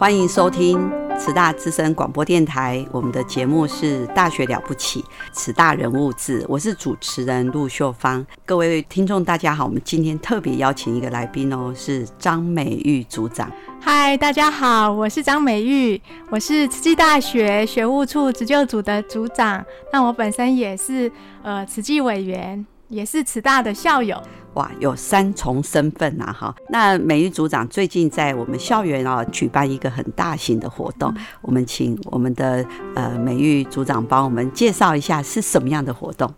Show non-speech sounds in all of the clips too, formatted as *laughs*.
欢迎收听。慈大资深广播电台，我们的节目是《大学了不起》，慈大人物志，我是主持人陆秀芳。各位听众，大家好，我们今天特别邀请一个来宾哦，是张美玉组长。嗨，大家好，我是张美玉，我是慈济大学学务处职救组的组长。那我本身也是呃慈济委员，也是慈大的校友。哇，有三重身份呐！哈，那美育组长最近在我们校园啊举办一个很大型的活动，我们请我们的呃美育组长帮我们介绍一下是什么样的活动。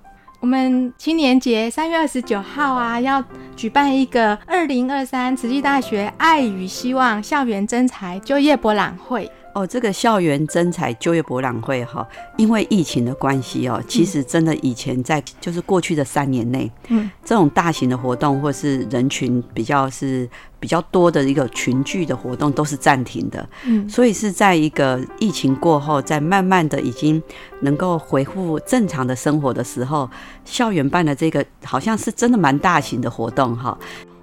我们青年节三月二十九号啊，要举办一个二零二三慈济大学爱与希望校园征才就业博览会。哦，这个校园征才就业博览会哈，因为疫情的关系哦，其实真的以前在就是过去的三年内，嗯，这种大型的活动或是人群比较是比较多的一个群聚的活动都是暂停的，嗯，所以是在一个疫情过后，在慢慢的已经能够恢复正常的生活的时候，校园办的这个好像是真的蛮大型的活动哈。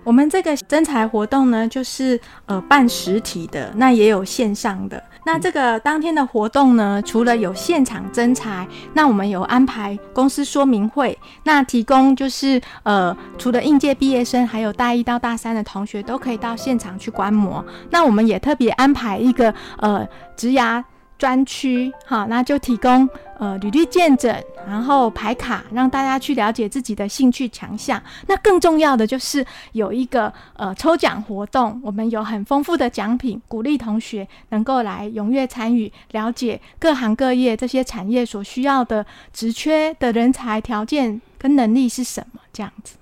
我们这个征才活动呢，就是呃办实体的，那也有线上的。那这个当天的活动呢，除了有现场征才，那我们有安排公司说明会，那提供就是呃，除了应届毕业生，还有大一到大三的同学都可以到现场去观摩。那我们也特别安排一个呃职涯。专区，哈，那就提供呃履历见证，然后排卡，让大家去了解自己的兴趣强项。那更重要的就是有一个呃抽奖活动，我们有很丰富的奖品，鼓励同学能够来踊跃参与，了解各行各业这些产业所需要的职缺的人才条件跟能力是什么。这样子，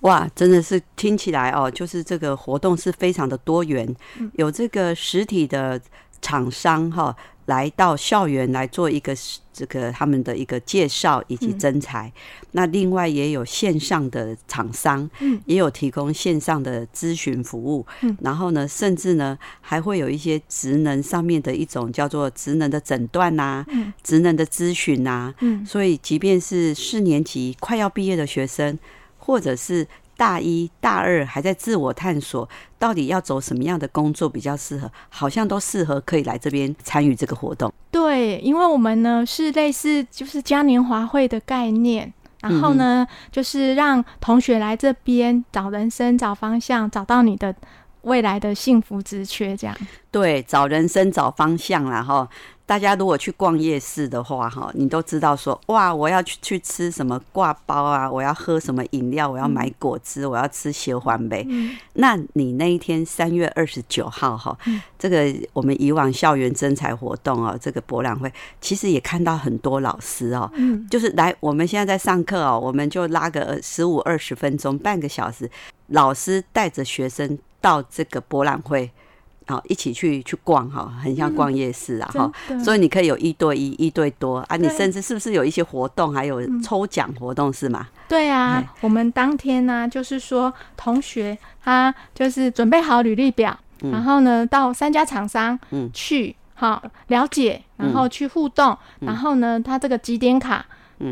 哇，真的是听起来哦，就是这个活动是非常的多元，有这个实体的厂商哈。来到校园来做一个这个他们的一个介绍以及征才，那另外也有线上的厂商，嗯，也有提供线上的咨询服务，嗯，然后呢，甚至呢还会有一些职能上面的一种叫做职能的诊断呐，嗯，职能的咨询呐，嗯，所以即便是四年级快要毕业的学生，或者是。大一、大二还在自我探索，到底要走什么样的工作比较适合？好像都适合可以来这边参与这个活动。对，因为我们呢是类似就是嘉年华会的概念，然后呢就是让同学来这边找人生、找方向、找到你的未来的幸福之缺，这样。对，找人生、找方向然后。大家如果去逛夜市的话，哈，你都知道说，哇，我要去去吃什么挂包啊，我要喝什么饮料，我要买果汁，我要吃雪环呗。那你那一天三月二十九号，哈，这个我们以往校园征才活动哦，这个博览会，其实也看到很多老师哦，就是来我们现在在上课哦，我们就拉个十五二十分钟，半个小时，老师带着学生到这个博览会。好，一起去去逛哈，很像逛夜市啊哈，所以你可以有一对一、一对多啊，你甚至是不是有一些活动，还有抽奖活动是吗？对啊，我们当天呢，就是说同学他就是准备好履历表，然后呢到三家厂商去好了解，然后去互动，然后呢他这个几点卡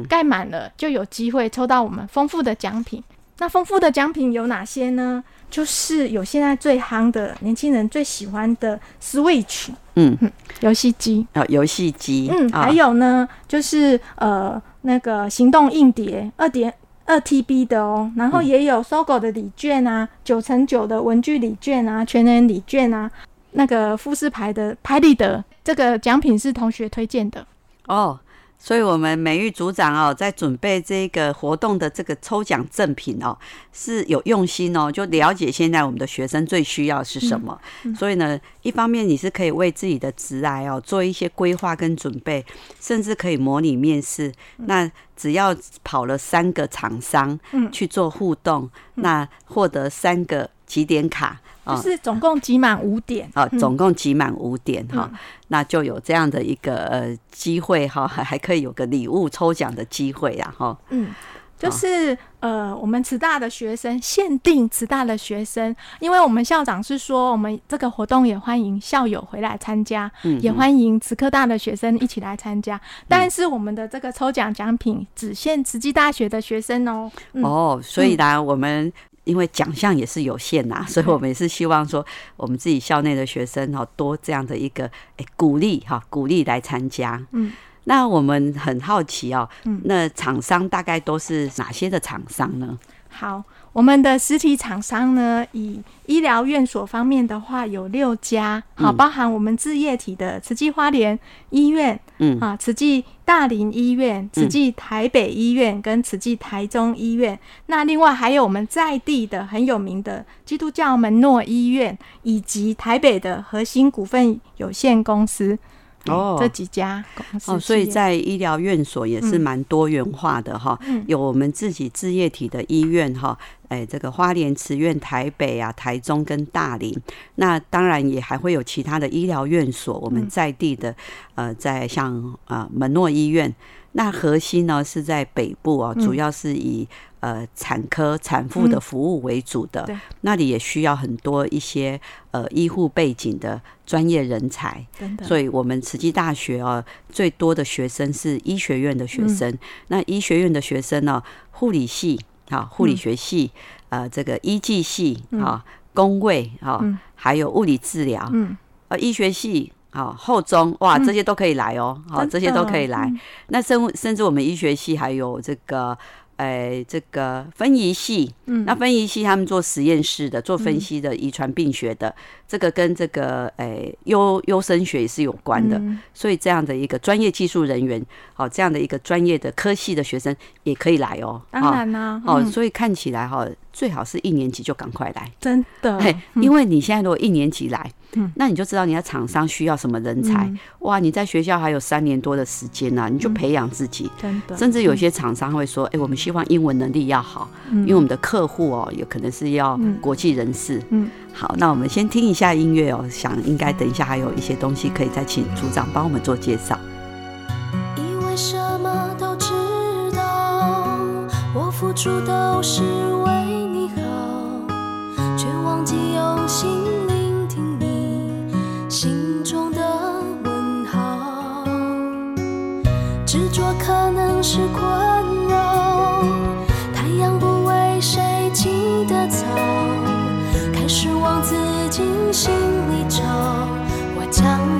盖满了，就有机会抽到我们丰富的奖品。那丰富的奖品有哪些呢？就是有现在最夯的年轻人最喜欢的 Switch，嗯，游戏机啊，游戏机，嗯，还有呢，就是呃那个行动硬碟二点。二 TB 的哦，然后也有搜狗的礼券啊，九乘九的文具礼券啊，全年礼券啊，那个富士牌的拍立得，这个奖品是同学推荐的哦。所以，我们美育组长哦，在准备这个活动的这个抽奖赠品哦，是有用心哦，就了解现在我们的学生最需要是什么。所以呢，一方面你是可以为自己的职来哦做一些规划跟准备，甚至可以模拟面试。那只要跑了三个厂商去做互动，那获得三个几点卡。就是总共集满五点啊，总共集满五点哈，那就有这样的一个呃机会哈，还还可以有个礼物抽奖的机会呀哈。嗯，就是呃，我们慈大的学生限定慈大的学生，因为我们校长是说，我们这个活动也欢迎校友回来参加，也欢迎慈科大的学生一起来参加。但是我们的这个抽奖奖品只限慈济大学的学生哦。哦，所以呢，我们。因为奖项也是有限呐，所以我们也是希望说，我们自己校内的学生哈多这样的一个诶鼓励哈，鼓励来参加。嗯，那我们很好奇哦，那厂商大概都是哪些的厂商呢？好。我们的实体厂商呢，以医疗院所方面的话有六家，好，包含我们置业体的慈济花莲医院，嗯啊，慈济大林医院、慈济台北医院跟慈济台中医院。那另外还有我们在地的很有名的基督教门诺医院，以及台北的核心股份有限公司。哦，这几家公司哦，所以在医疗院所也是蛮多元化的哈，有我们自己置业体的医院哈，哎，这个花莲慈院、台北啊、台中跟大林，那当然也还会有其他的医疗院所，我们在地的呃，在像呃门诺医院，那核心呢是在北部啊，主要是以。呃，产科产妇的服务为主的，那里也需要很多一些呃医护背景的专业人才。所以，我们慈济大学哦，最多的学生是医学院的学生。那医学院的学生呢，护理系啊，护理学系，呃，这个医技系啊，工位啊，还有物理治疗，呃，医学系啊，后中哇，这些都可以来哦，好，这些都可以来。那甚甚至我们医学系还有这个。哎，这个分仪系，嗯，那分仪系他们做实验室的，做分析的，遗传病学的，这个跟这个诶优优生学也是有关的，所以这样的一个专业技术人员，好，这样的一个专业的科系的学生也可以来哦，当然啦，哦，所以看起来哈。最好是一年级就赶快来，真的。嘿，因为你现在如果一年级来，嗯，那你就知道你的厂商需要什么人才。哇，你在学校还有三年多的时间呢，你就培养自己。真的。甚至有些厂商会说：“哎，我们希望英文能力要好，因为我们的客户哦，有可能是要国际人士。”嗯。好，那我们先听一下音乐哦，想应该等一下还有一些东西可以再请组长帮我们做介绍。因为什么都知道，我付出都是为你好，却忘记用。心聆听你心中的问号，执着可能是困心里愁，我将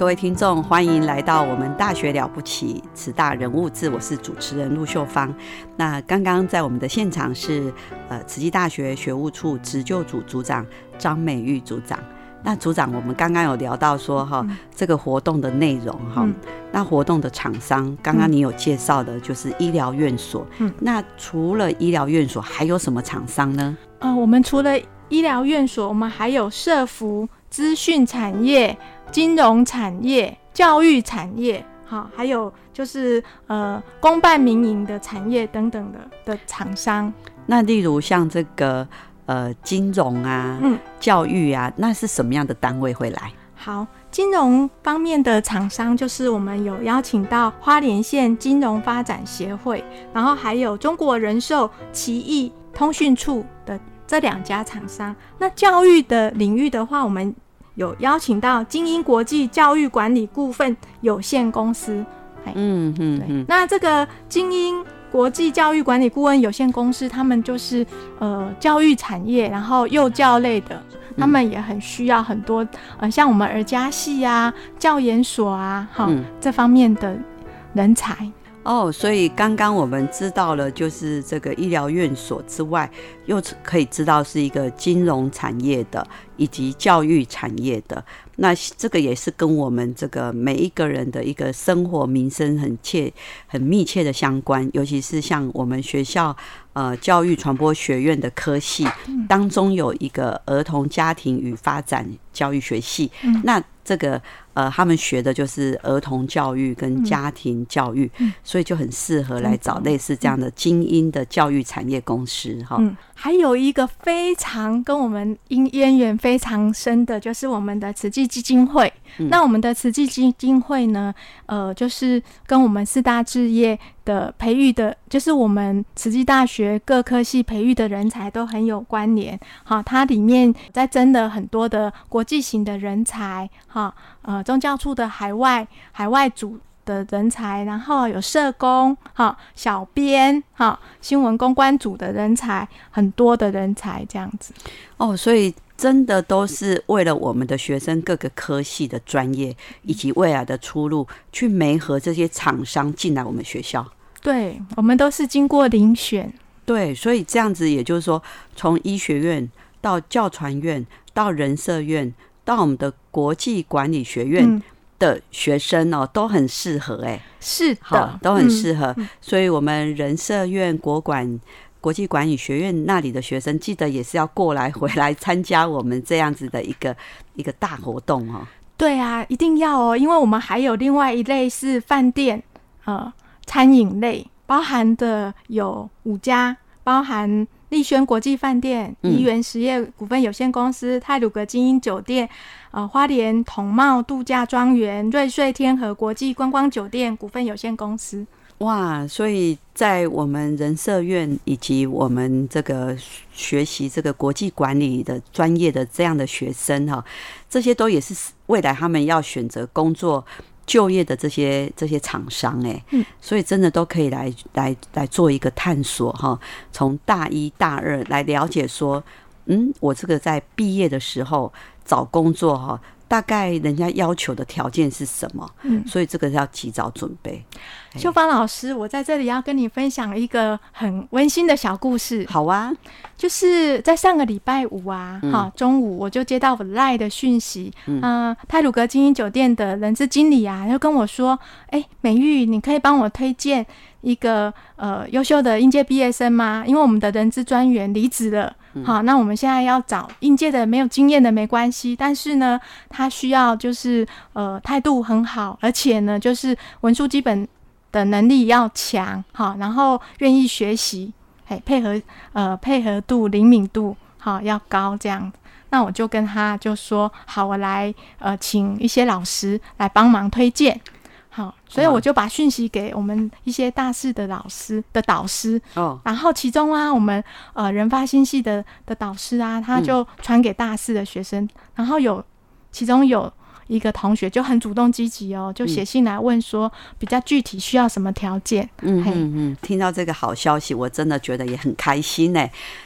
各位听众，欢迎来到我们大学了不起，此大人物志，我是主持人陆秀芳。那刚刚在我们的现场是呃慈济大学学务处职救组组长张美玉组长。那组长，我们刚刚有聊到说哈，这个活动的内容哈，那活动的厂商，刚刚你有介绍的就是医疗院所。嗯，那除了医疗院所，还有什么厂商呢？呃，我们除了医疗院所，我们还有社服、资讯产业、金融产业、教育产业，好，还有就是呃公办民营的产业等等的的厂商。那例如像这个呃金融啊、嗯教育啊，那是什么样的单位会来？好，金融方面的厂商就是我们有邀请到花莲县金融发展协会，然后还有中国人寿、奇异通讯处的这两家厂商。那教育的领域的话，我们有邀请到精英国际教育管理顾问有限公司。哎嗯嗯嗯，那这个精英国际教育管理顾问有限公司，他们就是呃教育产业，然后幼教类的，他们也很需要很多呃像我们儿家系啊、教研所啊，哈、嗯这方面的人才。哦，所以刚刚我们知道了，就是这个医疗院所之外，又可以知道是一个金融产业的，以及教育产业的。那这个也是跟我们这个每一个人的一个生活民生很切、很密切的相关。尤其是像我们学校呃教育传播学院的科系当中有一个儿童家庭与发展教育学系，嗯那这个呃他们学的就是儿童教育跟家庭教育，嗯所以就很适合来找类似这样的精英的教育产业公司哈。嗯，还有一个非常跟我们因渊源非常深的，就是我们的慈济基金会。嗯那我们的慈济基金会呢，呃，就是跟我们四大置业的培育的，就是我们慈济大学各科系培育的人才都很有关联。好，它里面在真的很多的国际型的人才，哈，呃，宗教处的海外海外组。的人才，然后有社工、哈小编、哈新闻公关组的人才，很多的人才这样子。哦，所以真的都是为了我们的学生各个科系的专业以及未来的出路，去媒合这些厂商进来我们学校。对，我们都是经过遴选。对，所以这样子，也就是说，从医学院到教传院，到人社院，到我们的国际管理学院。嗯的学生哦，都很适合哎、是的，都很适合。嗯所以，我们人社院、国管、国际管理学院那里的学生，记得也是要过来回来参加我们这样子的一个 *laughs* 一个大活动哦。对啊，一定要哦，因为我们还有另外一类是饭店，呃，餐饮类，包含的有五家，包含丽轩国际饭店、怡园实业股份有限公司、泰鲁阁精英酒店、呃，花莲同茂度假庄园、瑞穗天河国际观光酒店股份有限公司。哇，所以在我们人社院以及我们这个学习这个国际管理的专业的这样的学生哈，这些都也是未来他们要选择工作就业的这些这些厂商哎，嗯，所以真的都可以来来来做一个探索哈，从大一大二来了解说，嗯，我这个在毕业的时候找工作哈。大概人家要求的条件是什么？嗯，所以这个要及早准备。秀芳老师，我在这里要跟你分享一个很温馨的小故事。好啊，就是在上个礼拜五啊，哈，中午我就接到赖的讯息，嗯，泰鲁格精英酒店的人资经理啊，就跟我说，哎，美玉，你可以帮我推荐一个呃优秀的应届毕业生吗？因为我们的人资专员离职了。好，那我们现在要找应届的没有经验的没关系，但是呢，他需要就是呃态度很好，而且呢就是文书基本的能力要强，好，然后愿意学习，嘿，配合呃配合度灵敏度好要高这样。那我就跟他就说，好，我来呃请一些老师来帮忙推荐。好，所以我就把讯息给我们一些大四的老师的导师，哦，然后其中啊，我们呃人发信系的的导师啊，他就传给大四的学生，然后有其中有一个同学就很主动积极哦，就写信来问说比较具体需要什么条件。嗯嗯嗯，听到这个好消息，我真的觉得也很开心呢。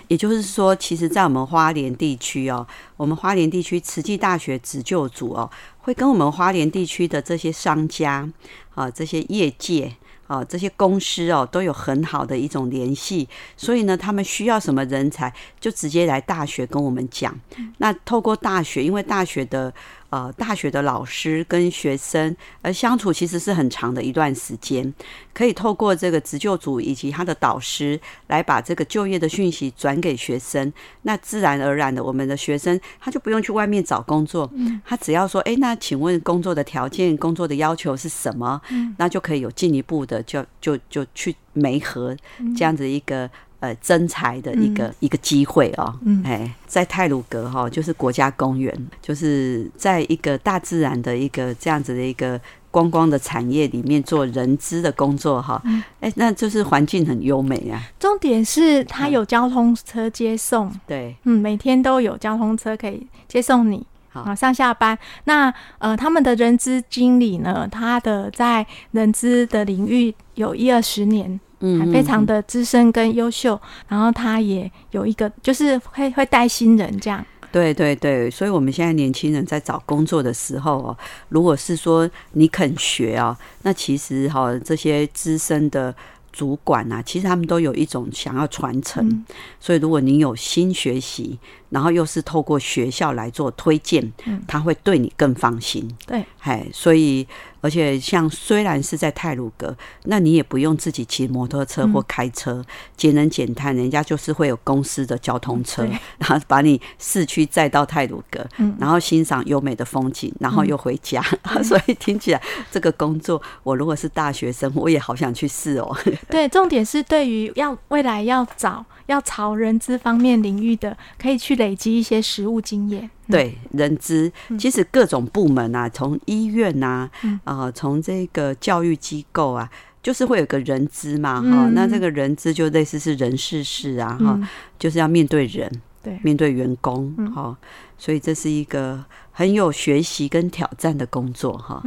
也就是说，其实，在我们花莲地区哦，我们花莲地区慈济大学执救组哦。会跟我们花莲地区的这些商家啊，这些业界啊，这些公司哦，都有很好的一种联系，所以呢，他们需要什么人才，就直接来大学跟我们讲。那透过大学，因为大学的。呃，大学的老师跟学生，而相处其实是很长的一段时间，可以透过这个职救组以及他的导师来把这个就业的讯息转给学生，那自然而然的，我们的学生他就不用去外面找工作，他只要说，哎，那请问工作的条件、工作的要求是什么？那就可以有进一步的，就就就去媒合这样子一个。呃，增财的一个一个机会哦，嗯哎，在泰鲁格哈，就是国家公园，就是在一个大自然的一个这样子的一个观光的产业里面做人资的工作哈，哎，那就是环境很优美啊。重点是它有交通车接送，对，嗯，每天都有交通车可以接送你啊上下班。那呃，他们的人资经理呢，他的在人资的领域有一二十年。嗯，非常的资深跟优秀，然后他也有一个，就是会会带新人这样。对对对，所以我们现在年轻人在找工作的时候哦，如果是说你肯学啊，那其实哈这些资深的主管啊，其实他们都有一种想要传承，所以如果你有新学习，然后又是透过学校来做推荐，他会对你更放心。对，哎，所以。而且像虽然是在泰鲁阁，那你也不用自己骑摩托车或开车，节能减碳，人家就是会有公司的交通车，然后把你市区载到泰鲁阁，然后欣赏优美的风景，然后又回家。*laughs* 所以听起来这个工作，我如果是大学生，我也好想去试哦。*laughs* 对，重点是对于要未来要找要朝人资方面领域的，可以去累积一些实务经验。对，人资其实各种部门啊，从医院呐，啊，从这个教育机构啊，就是会有个人资嘛，哈，那这个人资就类似是人事室啊，哈，就是要面对人，对，面对员工，哈，所以这是一个很有学习跟挑战的工作，哈。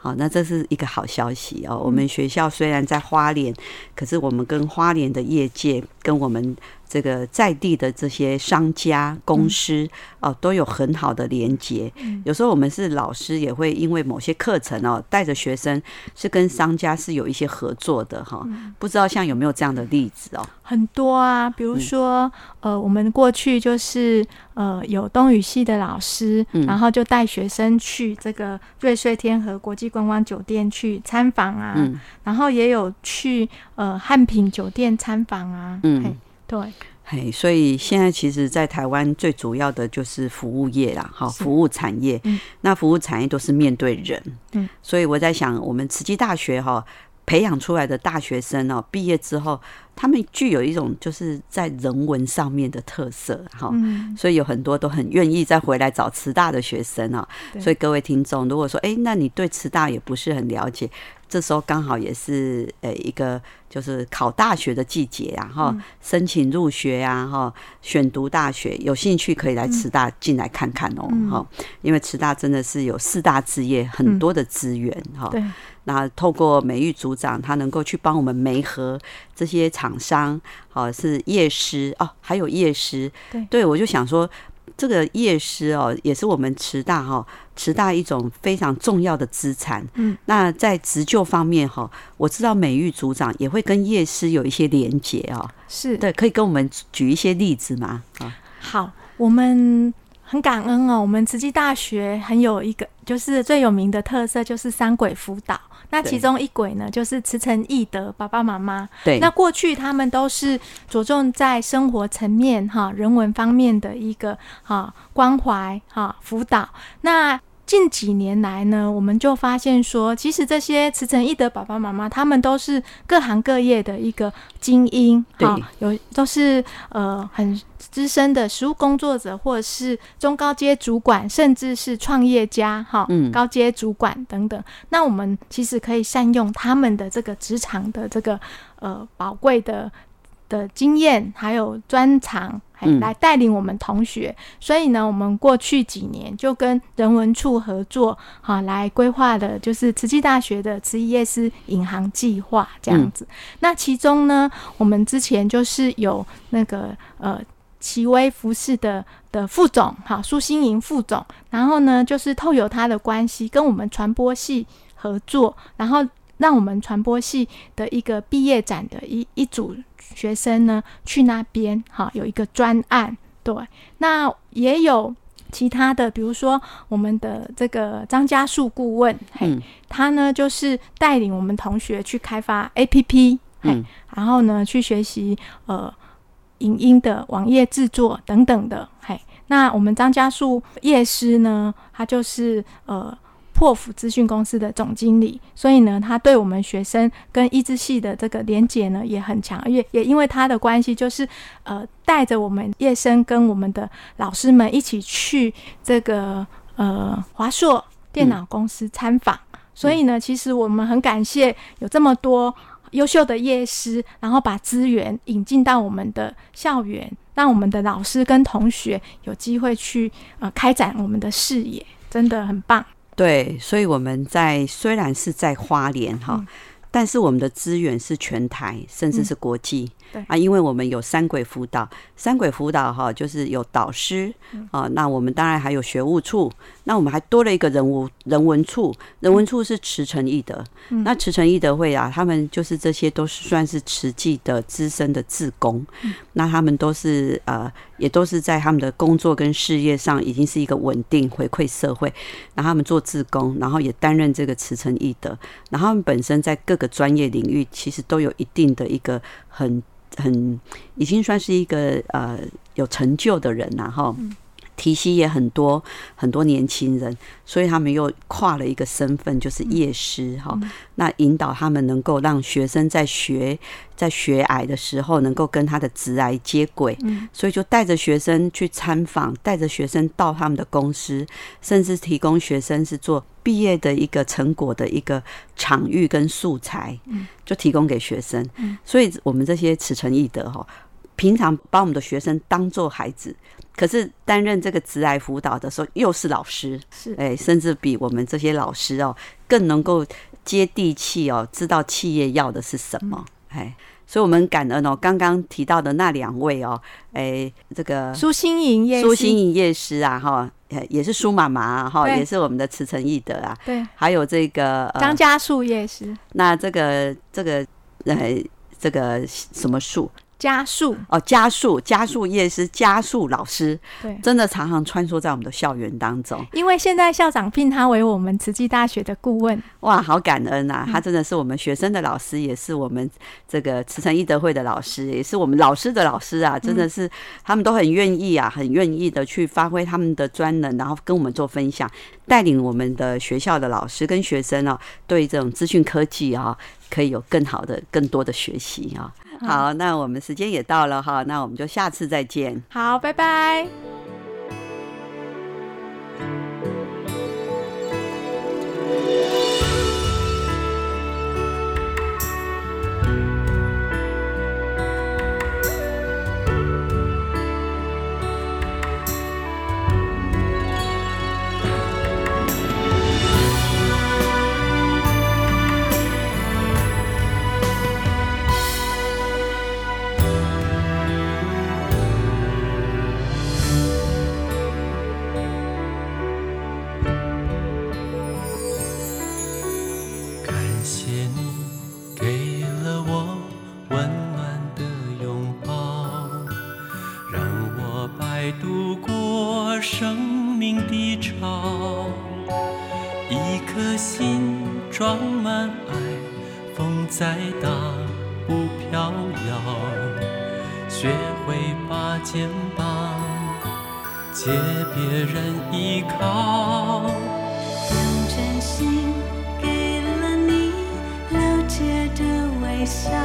好，那这是一个好消息哦。我们学校虽然在花莲，可是我们跟花莲的业界，跟我们这个在地的这些商家公司哦，都有很好的连接。有时候我们是老师，也会因为某些课程哦，带着学生是跟商家是有一些合作的哈。不知道像有没有这样的例子哦？很多啊，比如说呃，我们过去就是呃有东语系的老师，然后就带学生去这个瑞穗天河国际。观光酒店去参访啊，然后也有去呃汉品酒店参访啊，嗯，对，嘿，所以现在其实，在台湾最主要的就是服务业啦，哈，服务产业。嗯，那服务产业都是面对人。嗯，所以我在想，我们慈济大学哈培养出来的大学生哦，毕业之后，他们具有一种就是在人文上面的特色，哈。嗯，所以有很多都很愿意再回来找慈大的学生啊。所以各位听众，如果说，哎，那你对慈大也不是很了解。这时候刚好也是呃一个就是考大学的季节啊，哈，申请入学呀，哈，选读大学，有兴趣可以来慈大进来看看哦，哈，因为慈大真的是有四大置业很多的资源哈，对，那透过美玉组长，他能够去帮我们媒合这些厂商，好是夜师哦，还有夜师，对，对我就想说。这个夜师哦，也是我们慈大哈，慈大一种非常重要的资产。嗯，那在执救方面哈，我知道美玉组长也会跟夜师有一些连结哦。是对，可以跟我们举一些例子吗？啊，好，我们很感恩哦，我们慈济大学很有一个，就是最有名的特色就是三轨辅导。那其中一轨呢，就是慈诚义德爸爸妈妈。对，那过去他们都是着重在生活层面哈、人文方面的一个哈关怀哈辅导。那近几年来呢，我们就发现说，其实这些慈诚义德爸爸妈妈，他们都是各行各业的一个精英，哈，有都是呃很。资深的实务工作者，或者是中高阶主管，甚至是创业家，哈，高阶主管等等。那我们其实可以善用他们的这个职场的这个呃宝贵的的经验，还有专长，来带领我们同学。所以呢，我们过去几年就跟人文处合作，哈，来规划的就是慈济大学的慈业师引航计划这样子。那其中呢，我们之前就是有那个呃。奇威服饰的的副总，哈，苏新莹副总，然后呢，就是透有他的关系，跟我们传播系合作，然后让我们传播系的一个毕业展的一一组学生呢，去那边，哈，有一个专案，对，那也有其他的，比如说我们的这个张家树顾问，嘿，他呢就是带领我们同学去开发 APP，嘿，然后呢去学习，呃。影音的网页制作等等的，嘿，那我们张家树叶师呢，他就是呃破釜资讯公司的总经理，所以呢，他对我们学生跟一支系的这个连结呢也很强，也也因为他的关系，就是呃带着我们叶生跟我们的老师们一起去这个呃华硕电脑公司参访，所以呢，其实我们很感谢有这么多。优秀的业师，然后把资源引进到我们的校园，让我们的老师跟同学有机会去呃开展我们的视野，真的很棒。对，所以我们在虽然是在花莲哈。但是我们的资源是全台，甚至是国际。对啊，因为我们有三轨辅导，三轨辅导哈，就是有导师啊。那我们当然还有学务处，那我们还多了一个人物人文处，人文处是慈诚义德。那慈诚义德会啊，他们就是这些都是算是慈济的资深的志工。那他们都是呃，也都是在他们的工作跟事业上已经是一个稳定回馈社会。然后他们做志工，然后也担任这个慈诚义德。然后他们本身在各个专业领域其实都有一定的一个很很已经算是一个呃有成就的人了哈。提携也很多很多年轻人，所以他们又跨了一个身份，就是夜师哈。那引导他们能够让学生在学在学癌的时候，能够跟他的职癌接轨。嗯，所以就带着学生去参访，带着学生到他们的公司，甚至提供学生是做毕业的一个成果的一个场域跟素材。嗯，就提供给学生。嗯，所以我们这些此诚易德哈。平常把我们的学生当做孩子，可是担任这个职癌辅导的时候，又是老师，是。哎，甚至比我们这些老师哦更能够接地气哦，知道企业要的是什么，哎，所以我们感恩哦，刚刚提到的那两位哦，哎，这个苏新营业苏新营业师啊，哈，也是苏妈妈哈，也是我们的慈诚义德啊，对，还有这个张家树业师，那这个这个呃这个什么树？加速哦，加速加速夜师加速老师，对，真的常常穿梭在我们的校园当中。因为现在校长聘他为我们慈济大学的顾问，哇，好感恩啊！他真的是我们学生的老师，也是我们这个慈诚义德会的老师，也是我们老师的老师啊！真的是他们都很愿意啊，很愿意的去发挥他们的专能，然后跟我们做分享，带领我们的学校的老师跟学生啊，对这种资讯科技啊，可以有更好的、更多的学习啊。好，那我们时间也到了哈，那我们就下次再见。好，拜拜。心